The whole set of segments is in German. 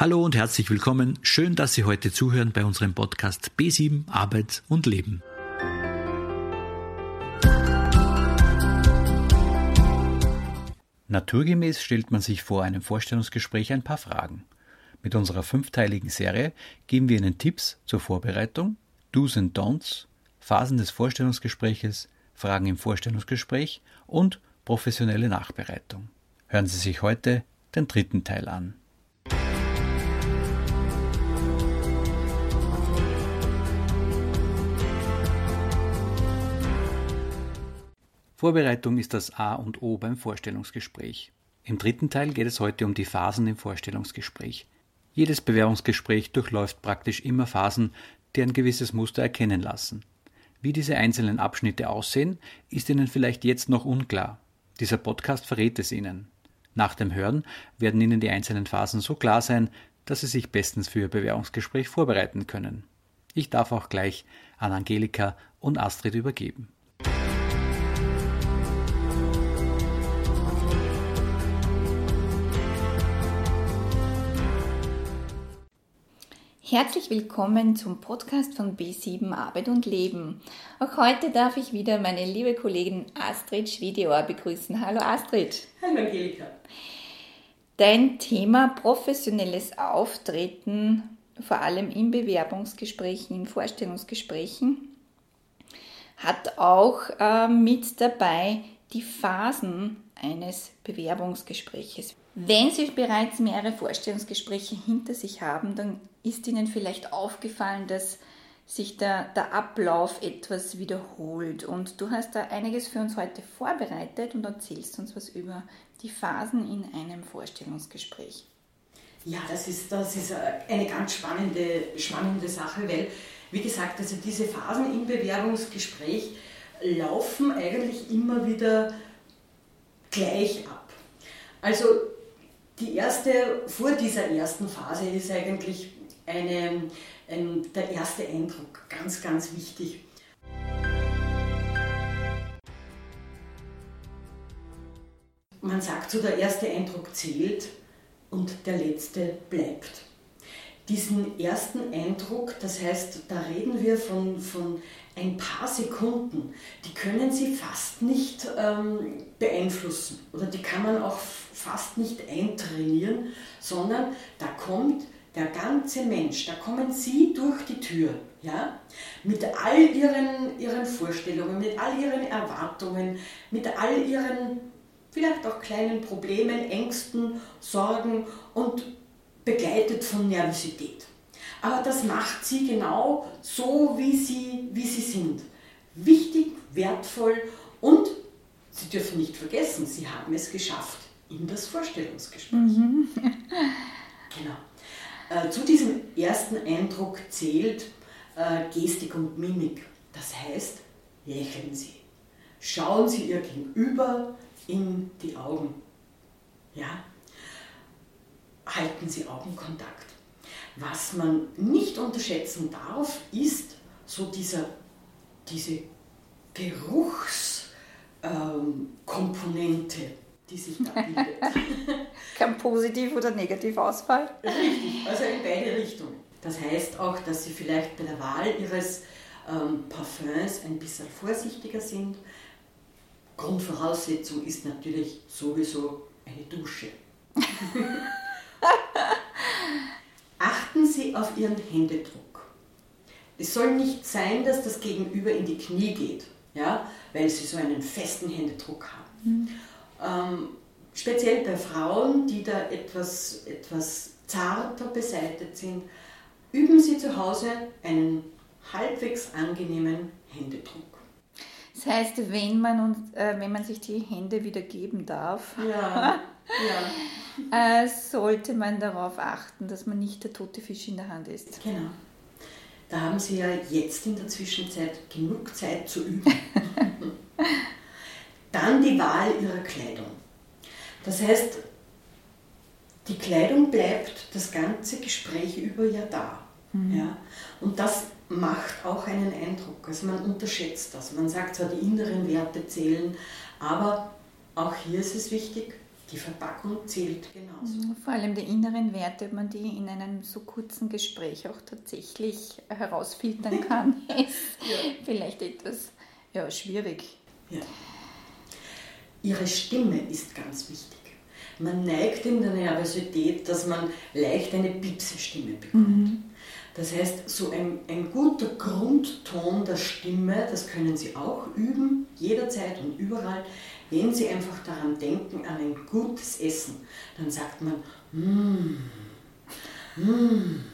Hallo und herzlich willkommen. Schön, dass Sie heute zuhören bei unserem Podcast B7 Arbeit und Leben. Naturgemäß stellt man sich vor einem Vorstellungsgespräch ein paar Fragen. Mit unserer fünfteiligen Serie geben wir Ihnen Tipps zur Vorbereitung, Do's and Don'ts, Phasen des Vorstellungsgespräches, Fragen im Vorstellungsgespräch und professionelle Nachbereitung. Hören Sie sich heute den dritten Teil an. Vorbereitung ist das A und O beim Vorstellungsgespräch. Im dritten Teil geht es heute um die Phasen im Vorstellungsgespräch. Jedes Bewerbungsgespräch durchläuft praktisch immer Phasen, die ein gewisses Muster erkennen lassen. Wie diese einzelnen Abschnitte aussehen, ist Ihnen vielleicht jetzt noch unklar. Dieser Podcast verrät es Ihnen. Nach dem Hören werden Ihnen die einzelnen Phasen so klar sein, dass Sie sich bestens für Ihr Bewerbungsgespräch vorbereiten können. Ich darf auch gleich an Angelika und Astrid übergeben. Herzlich willkommen zum Podcast von B7 Arbeit und Leben. Auch heute darf ich wieder meine liebe Kollegin Astrid Schwiedeohr begrüßen. Hallo Astrid. Hallo Angelika. Dein Thema professionelles Auftreten, vor allem in Bewerbungsgesprächen, in Vorstellungsgesprächen, hat auch äh, mit dabei die Phasen eines Bewerbungsgespräches. Wenn Sie bereits mehrere Vorstellungsgespräche hinter sich haben, dann ist Ihnen vielleicht aufgefallen, dass sich der, der Ablauf etwas wiederholt. Und du hast da einiges für uns heute vorbereitet und erzählst uns was über die Phasen in einem Vorstellungsgespräch. Ja, das ist, das ist eine ganz spannende, spannende Sache, weil, wie gesagt, also diese Phasen im Bewerbungsgespräch laufen eigentlich immer wieder gleich ab. Also die erste, vor dieser ersten Phase ist eigentlich eine, ein, der erste Eindruck ganz, ganz wichtig. Man sagt so, der erste Eindruck zählt und der letzte bleibt. Diesen ersten Eindruck, das heißt, da reden wir von, von ein paar Sekunden, die können Sie fast nicht ähm, beeinflussen oder die kann man auch fast nicht eintrainieren, sondern da kommt der ganze Mensch, da kommen Sie durch die Tür, ja, mit all Ihren, Ihren Vorstellungen, mit all Ihren Erwartungen, mit all Ihren vielleicht auch kleinen Problemen, Ängsten, Sorgen und begleitet von Nervosität. Aber das macht Sie genau so, wie Sie, wie Sie sind. Wichtig, wertvoll und Sie dürfen nicht vergessen, Sie haben es geschafft in das Vorstellungsgespräch. Mhm. genau. Äh, zu diesem ersten Eindruck zählt äh, Gestik und Mimik. Das heißt, lächeln Sie. Schauen Sie Ihr Gegenüber in die Augen. Ja? Halten Sie Augenkontakt. Was man nicht unterschätzen darf, ist so dieser, diese Geruchskomponente. Ähm, die sich da bildet. Kein Positiv- oder Negativausfall? Richtig, also in beide Richtungen. Das heißt auch, dass Sie vielleicht bei der Wahl Ihres ähm, Parfums ein bisschen vorsichtiger sind. Grundvoraussetzung ist natürlich sowieso eine Dusche. Sie auf Ihren Händedruck. Es soll nicht sein, dass das Gegenüber in die Knie geht, ja, weil Sie so einen festen Händedruck haben. Mhm. Ähm, speziell bei Frauen, die da etwas, etwas zarter beseitigt sind, üben Sie zu Hause einen halbwegs angenehmen Händedruck. Das heißt, wenn man, uns, äh, wenn man sich die Hände wieder geben darf, ja, ja. äh, sollte man darauf achten, dass man nicht der tote Fisch in der Hand ist. Genau. Da haben Sie ja jetzt in der Zwischenzeit genug Zeit zu üben. Dann die Wahl ihrer Kleidung. Das heißt, die Kleidung bleibt das ganze Gespräch über ja da. Mhm. Ja? Und das macht auch einen Eindruck. Also man unterschätzt das. Man sagt zwar, die inneren Werte zählen, aber auch hier ist es wichtig, Die Verpackung zählt genauso. Mhm, vor allem die inneren Werte, ob man die in einem so kurzen Gespräch auch tatsächlich herausfiltern kann, ist ja. vielleicht etwas ja, schwierig. Ja. Ihre Stimme ist ganz wichtig. Man neigt in der Nervosität, dass man leicht eine Piepse-Stimme bekommt. Mhm. Das heißt, so ein, ein guter Grundton der Stimme, das können Sie auch üben, jederzeit und überall. Wenn Sie einfach daran denken, an ein gutes Essen, dann sagt man, mmm, mmm.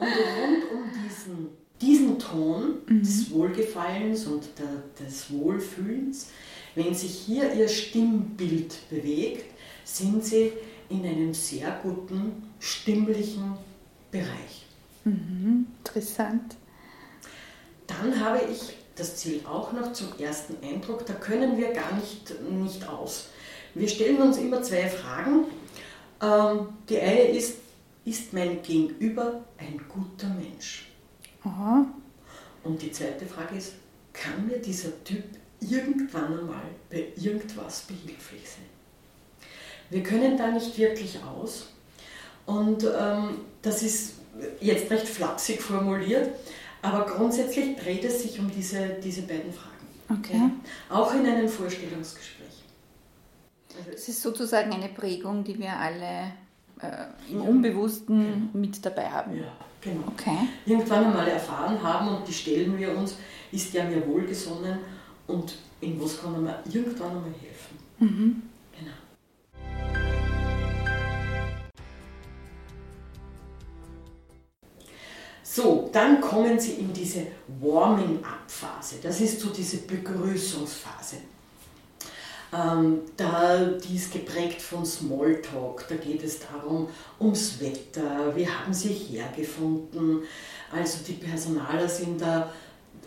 Und rund um diesen, diesen Ton mhm. des Wohlgefallens und der, des Wohlfühlens, wenn sich hier Ihr Stimmbild bewegt, sind Sie in einem sehr guten stimmlichen Bereich. Mhm, interessant. Dann habe ich das Ziel auch noch zum ersten Eindruck, da können wir gar nicht, nicht aus. Wir stellen uns immer zwei Fragen. Ähm, die eine ist, ist mein Gegenüber ein guter Mensch? Aha. Und die zweite Frage ist, kann mir dieser Typ irgendwann einmal bei irgendwas behilflich sein? Wir können da nicht wirklich aus. Und ähm, das ist jetzt recht flapsig formuliert, aber grundsätzlich dreht es sich um diese, diese beiden Fragen. Okay. Ja? Auch in einem Vorstellungsgespräch. Also es ist sozusagen eine Prägung, die wir alle äh, im Unbewussten genau. mit dabei haben. Ja, genau. Okay. Irgendwann einmal erfahren haben und die stellen wir uns, ist der mir wohlgesonnen und in was kann mir irgendwann einmal helfen. Mhm. So, dann kommen Sie in diese Warming-up-Phase. Das ist so diese Begrüßungsphase. Ähm, da, die ist geprägt von Smalltalk. Da geht es darum, ums Wetter, wie haben Sie hergefunden. Also die Personaler sind da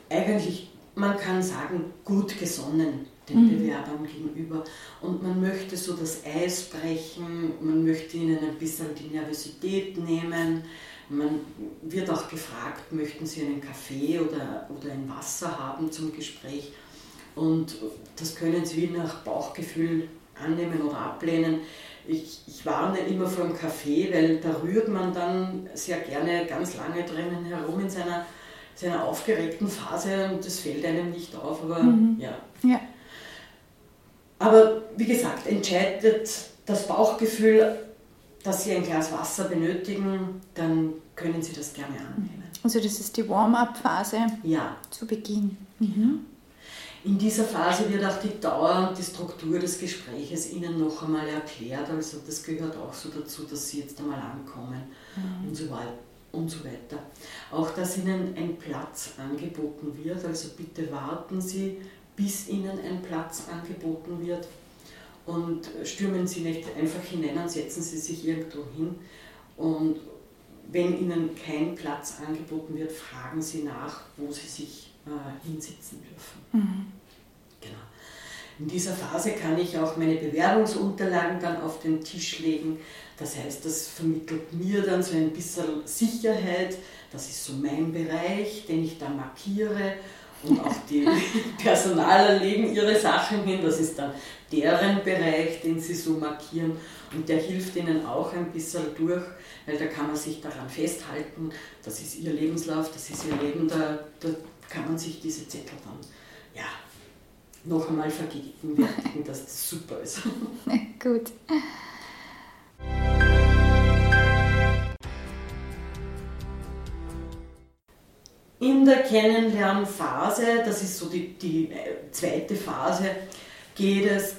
eigentlich, man kann sagen, gut gesonnen den mhm. Bewerbern gegenüber. Und man möchte so das Eis brechen, man möchte ihnen ein bisschen die Nervosität nehmen man wird auch gefragt, möchten Sie einen Kaffee oder, oder ein Wasser haben zum Gespräch? Und das können Sie nach Bauchgefühl annehmen oder ablehnen. Ich, ich warne immer vor dem Kaffee, weil da rührt man dann sehr gerne ganz lange drinnen herum in seiner, seiner aufgeregten Phase und das fällt einem nicht auf. Aber mhm. ja. ja. Aber wie gesagt, entscheidet das Bauchgefühl dass Sie ein Glas Wasser benötigen, dann können Sie das gerne annehmen. Also das ist die Warm-up-Phase ja. zu Beginn. Mhm. In dieser Phase wird auch die Dauer und die Struktur des Gespräches Ihnen noch einmal erklärt. Also das gehört auch so dazu, dass Sie jetzt einmal ankommen mhm. und, so und so weiter. Auch dass Ihnen ein Platz angeboten wird. Also bitte warten Sie, bis Ihnen ein Platz angeboten wird und stürmen Sie nicht einfach hinein und setzen Sie sich irgendwo hin. Und wenn Ihnen kein Platz angeboten wird, fragen Sie nach, wo Sie sich äh, hinsetzen dürfen. Mhm. Genau. In dieser Phase kann ich auch meine Bewerbungsunterlagen dann auf den Tisch legen. Das heißt, das vermittelt mir dann so ein bisschen Sicherheit. Das ist so mein Bereich, den ich da markiere. Und auch die Personaler legen ihre Sachen hin. Das ist dann deren Bereich, den sie so markieren. Und der hilft ihnen auch ein bisschen durch, weil da kann man sich daran festhalten, das ist ihr Lebenslauf, das ist ihr Leben, da, da kann man sich diese Zettel dann ja, noch einmal vergegenwärtigen, dass das super ist. Gut. In der Kennenlernphase, das ist so die, die äh, zweite Phase, geht es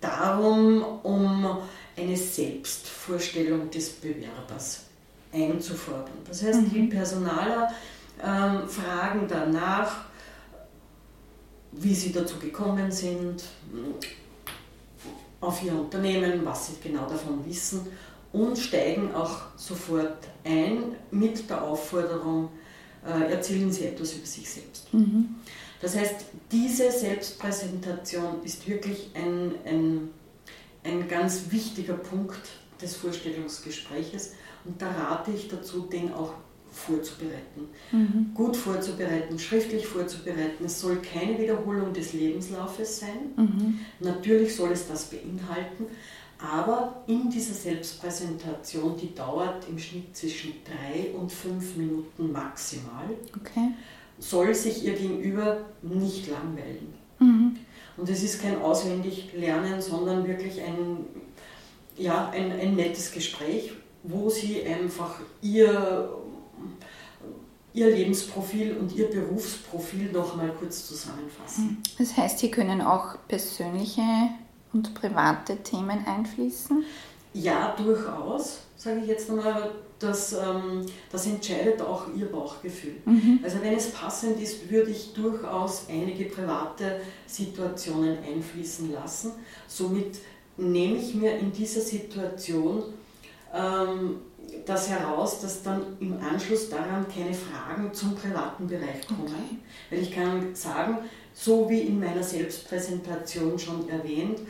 darum, um eine Selbstvorstellung des Bewerbers einzufordern. Das heißt, mhm. die Personaler ähm, fragen danach, wie sie dazu gekommen sind, auf ihr Unternehmen, was sie genau davon wissen und steigen auch sofort ein mit der Aufforderung, erzählen sie etwas über sich selbst. Mhm. Das heißt, diese Selbstpräsentation ist wirklich ein, ein, ein ganz wichtiger Punkt des Vorstellungsgespräches und da rate ich dazu, den auch vorzubereiten. Mhm. Gut vorzubereiten, schriftlich vorzubereiten. Es soll keine Wiederholung des Lebenslaufes sein. Mhm. Natürlich soll es das beinhalten, aber in dieser Selbstpräsentation, die dauert im Schnitt zwischen drei und fünf Minuten maximal, okay. soll sich Ihr Gegenüber nicht langweilen. Mhm. Und es ist kein Auswendiglernen, sondern wirklich ein, ja, ein, ein nettes Gespräch, wo Sie einfach Ihr, Ihr Lebensprofil und Ihr Berufsprofil noch mal kurz zusammenfassen. Das heißt, Sie können auch persönliche und private Themen einfließen? Ja, durchaus, sage ich jetzt einmal. Das, ähm, das entscheidet auch Ihr Bauchgefühl. Mhm. Also wenn es passend ist, würde ich durchaus einige private Situationen einfließen lassen. Somit nehme ich mir in dieser Situation ähm, das heraus, dass dann im Anschluss daran keine Fragen zum privaten Bereich kommen. Okay. Weil ich kann sagen, so wie in meiner Selbstpräsentation schon erwähnt,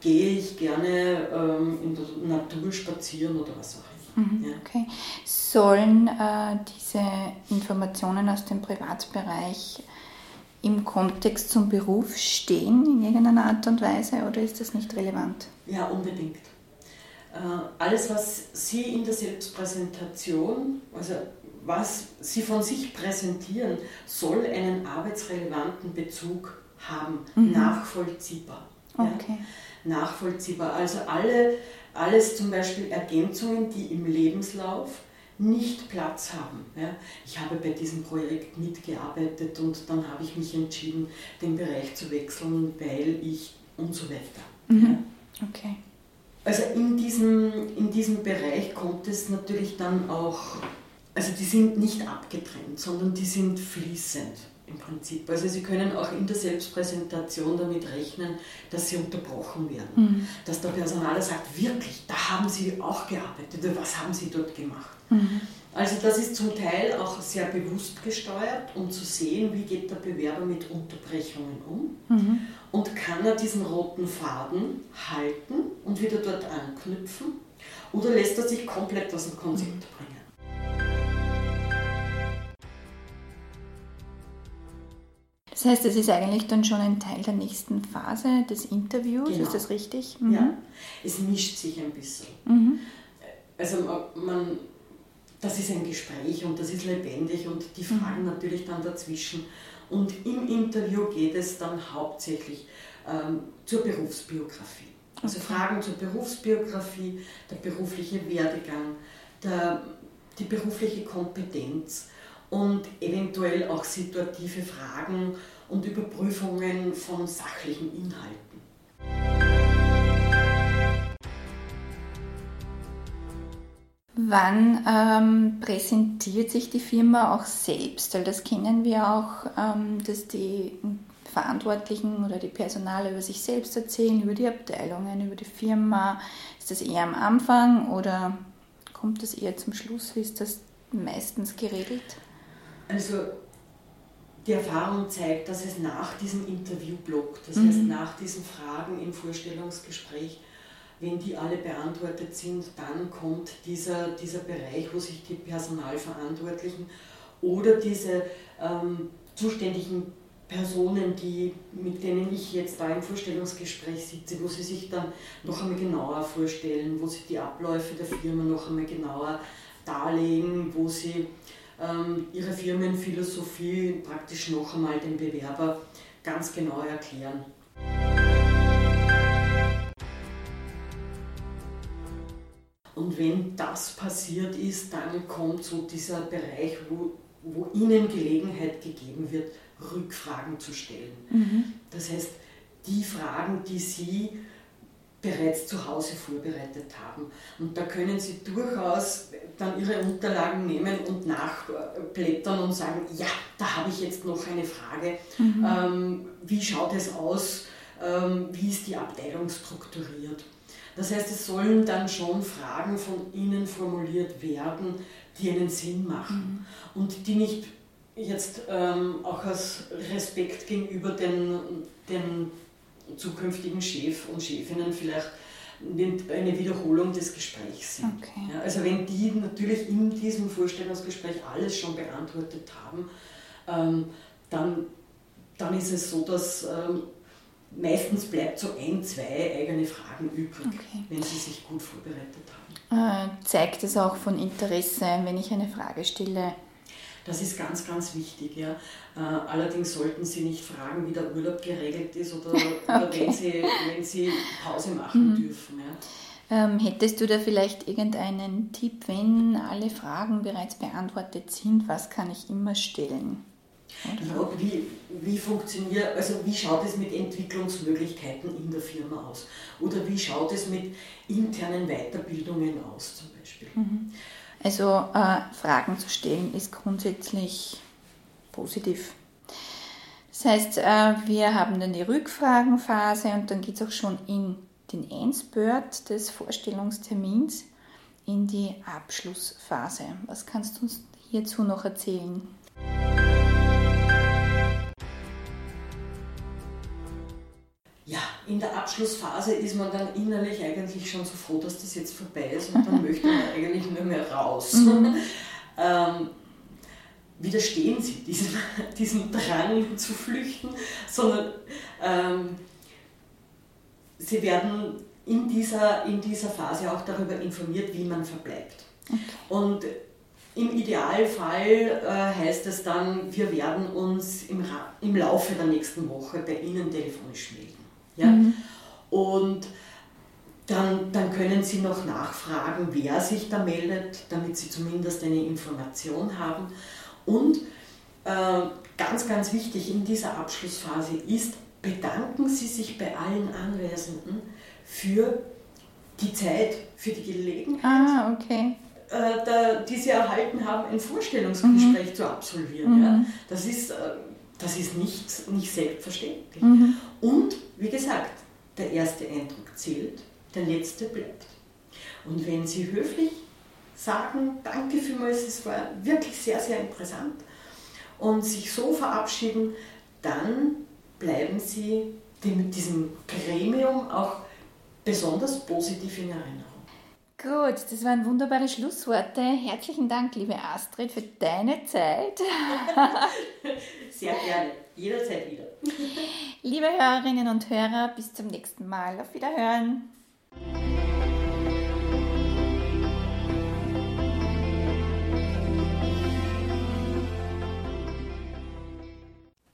gehe ich gerne ähm, in der Natur spazieren oder was auch immer. Mhm, ja. Okay. Sollen äh, diese Informationen aus dem Privatbereich im Kontext zum Beruf stehen in irgendeiner Art und Weise oder ist das nicht relevant? Ja, unbedingt. Äh, alles, was Sie in der Selbstpräsentation, also was Sie von sich präsentieren, soll einen arbeitsrelevanten Bezug haben, mhm. nachvollziehbar. Okay. Ja, nachvollziehbar. Also alle, alles zum Beispiel Ergänzungen, die im Lebenslauf nicht Platz haben. Ja. Ich habe bei diesem Projekt mitgearbeitet und dann habe ich mich entschieden, den Bereich zu wechseln, weil ich und so weiter. Mhm. Ja. Okay. Also in diesem, in diesem Bereich kommt es natürlich dann auch, also die sind nicht abgetrennt, sondern die sind fließend im Prinzip. Also Sie können auch in der Selbstpräsentation damit rechnen, dass Sie unterbrochen werden. Mhm. Dass der Personaler sagt, wirklich, da haben Sie auch gearbeitet, was haben Sie dort gemacht? Mhm. Also das ist zum Teil auch sehr bewusst gesteuert, um zu sehen, wie geht der Bewerber mit Unterbrechungen um mhm. und kann er diesen roten Faden halten und wieder dort anknüpfen oder lässt er sich komplett aus dem Konzept bringen. Das heißt, es ist eigentlich dann schon ein Teil der nächsten Phase des Interviews, genau. ist das richtig? Mhm. Ja, es mischt sich ein bisschen. Mhm. Also man das ist ein Gespräch und das ist lebendig und die mhm. fragen natürlich dann dazwischen. Und im Interview geht es dann hauptsächlich ähm, zur Berufsbiografie. Also okay. Fragen zur Berufsbiografie, der berufliche Werdegang, der, die berufliche Kompetenz und eventuell auch situative Fragen und Überprüfungen von sachlichen Inhalten. Wann ähm, präsentiert sich die Firma auch selbst? Weil das kennen wir auch, ähm, dass die Verantwortlichen oder die Personale über sich selbst erzählen, über die Abteilungen, über die Firma. Ist das eher am Anfang oder kommt das eher zum Schluss? Wie ist das meistens geregelt? Also die Erfahrung zeigt, dass es nach diesem Interviewblock, das mhm. heißt nach diesen Fragen im Vorstellungsgespräch, wenn die alle beantwortet sind, dann kommt dieser, dieser Bereich, wo sich die Personalverantwortlichen oder diese ähm, zuständigen Personen, die, mit denen ich jetzt da im Vorstellungsgespräch sitze, wo sie sich dann noch einmal genauer vorstellen, wo sie die Abläufe der Firma noch einmal genauer darlegen, wo sie ihre Firmenphilosophie praktisch noch einmal dem Bewerber ganz genau erklären. Und wenn das passiert ist, dann kommt so dieser Bereich, wo, wo Ihnen Gelegenheit gegeben wird, Rückfragen zu stellen. Mhm. Das heißt, die Fragen, die Sie bereits zu Hause vorbereitet haben. Und da können Sie durchaus dann Ihre Unterlagen nehmen und nachblättern und sagen, ja, da habe ich jetzt noch eine Frage. Mhm. Ähm, wie schaut es aus? Ähm, wie ist die Abteilung strukturiert? Das heißt, es sollen dann schon Fragen von Ihnen formuliert werden, die einen Sinn machen mhm. und die nicht jetzt ähm, auch aus Respekt gegenüber den, den zukünftigen Chef und Chefinnen vielleicht eine Wiederholung des Gesprächs sind. Okay. Ja, also wenn die natürlich in diesem Vorstellungsgespräch alles schon beantwortet haben, ähm, dann, dann ist es so, dass ähm, meistens bleibt so ein, zwei eigene Fragen übrig, okay. wenn sie sich gut vorbereitet haben. Äh, zeigt es auch von Interesse, wenn ich eine Frage stelle? Das ist ganz, ganz wichtig. Ja. Äh, allerdings sollten Sie nicht fragen, wie der Urlaub geregelt ist oder, okay. oder wenn, Sie, wenn Sie Pause machen mhm. dürfen. Ja. Ähm, hättest du da vielleicht irgendeinen Tipp, wenn alle Fragen bereits beantwortet sind, was kann ich immer stellen? Ja, wie, wie funktioniert, also wie schaut es mit Entwicklungsmöglichkeiten in der Firma aus? Oder wie schaut es mit internen Weiterbildungen aus zum Beispiel? Mhm. Also äh, Fragen zu stellen ist grundsätzlich positiv. Das heißt, äh, wir haben dann die Rückfragenphase und dann geht es auch schon in den Endspurt des Vorstellungstermins in die Abschlussphase. Was kannst du uns hierzu noch erzählen? In der Abschlussphase ist man dann innerlich eigentlich schon so froh, dass das jetzt vorbei ist und dann möchte man eigentlich nur mehr raus. Mhm. ähm, widerstehen Sie diesem, diesem Drang zu flüchten, sondern ähm, Sie werden in dieser, in dieser Phase auch darüber informiert, wie man verbleibt. Okay. Und im Idealfall äh, heißt es dann, wir werden uns im, im Laufe der nächsten Woche bei Ihnen telefonisch melden. Ja? Mhm. Und dann, dann können Sie noch nachfragen, wer sich da meldet, damit Sie zumindest eine Information haben. Und äh, ganz, ganz wichtig in dieser Abschlussphase ist, bedanken Sie sich bei allen Anwesenden für die Zeit, für die Gelegenheit, ah, okay. äh, da, die Sie erhalten haben, ein Vorstellungsgespräch mhm. zu absolvieren. Mhm. Ja. Das ist äh, das ist nicht, nicht selbstverständlich. Mhm. Und wie gesagt, der erste Eindruck zählt, der letzte bleibt. Und wenn Sie höflich sagen, danke vielmals, es war wirklich sehr, sehr interessant, und sich so verabschieden, dann bleiben Sie dem, diesem Gremium auch besonders positiv in Erinnerung. Gut, das waren wunderbare Schlussworte. Herzlichen Dank, liebe Astrid, für deine Zeit. Sehr gerne, jederzeit wieder. Liebe Hörerinnen und Hörer, bis zum nächsten Mal. Auf Wiederhören.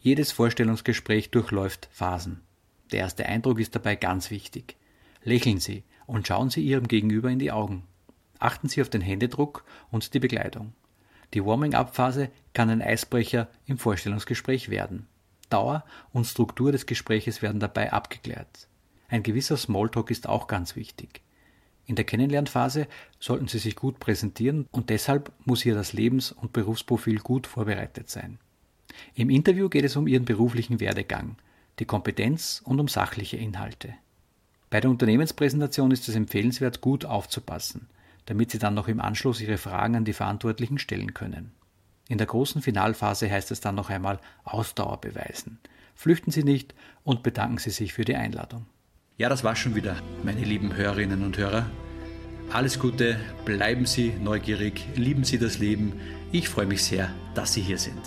Jedes Vorstellungsgespräch durchläuft Phasen. Der erste Eindruck ist dabei ganz wichtig. Lächeln Sie, und schauen Sie Ihrem Gegenüber in die Augen. Achten Sie auf den Händedruck und die Begleitung. Die Warming-up-Phase kann ein Eisbrecher im Vorstellungsgespräch werden. Dauer und Struktur des Gespräches werden dabei abgeklärt. Ein gewisser Smalltalk ist auch ganz wichtig. In der Kennenlernphase sollten Sie sich gut präsentieren und deshalb muss hier das Lebens- und Berufsprofil gut vorbereitet sein. Im Interview geht es um Ihren beruflichen Werdegang, die Kompetenz und um sachliche Inhalte. Bei der Unternehmenspräsentation ist es empfehlenswert, gut aufzupassen, damit Sie dann noch im Anschluss Ihre Fragen an die Verantwortlichen stellen können. In der großen Finalphase heißt es dann noch einmal Ausdauer beweisen. Flüchten Sie nicht und bedanken Sie sich für die Einladung. Ja, das war schon wieder, meine lieben Hörerinnen und Hörer. Alles Gute, bleiben Sie neugierig, lieben Sie das Leben. Ich freue mich sehr, dass Sie hier sind.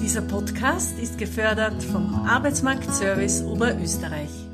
Dieser Podcast ist gefördert vom Arbeitsmarktservice Oberösterreich.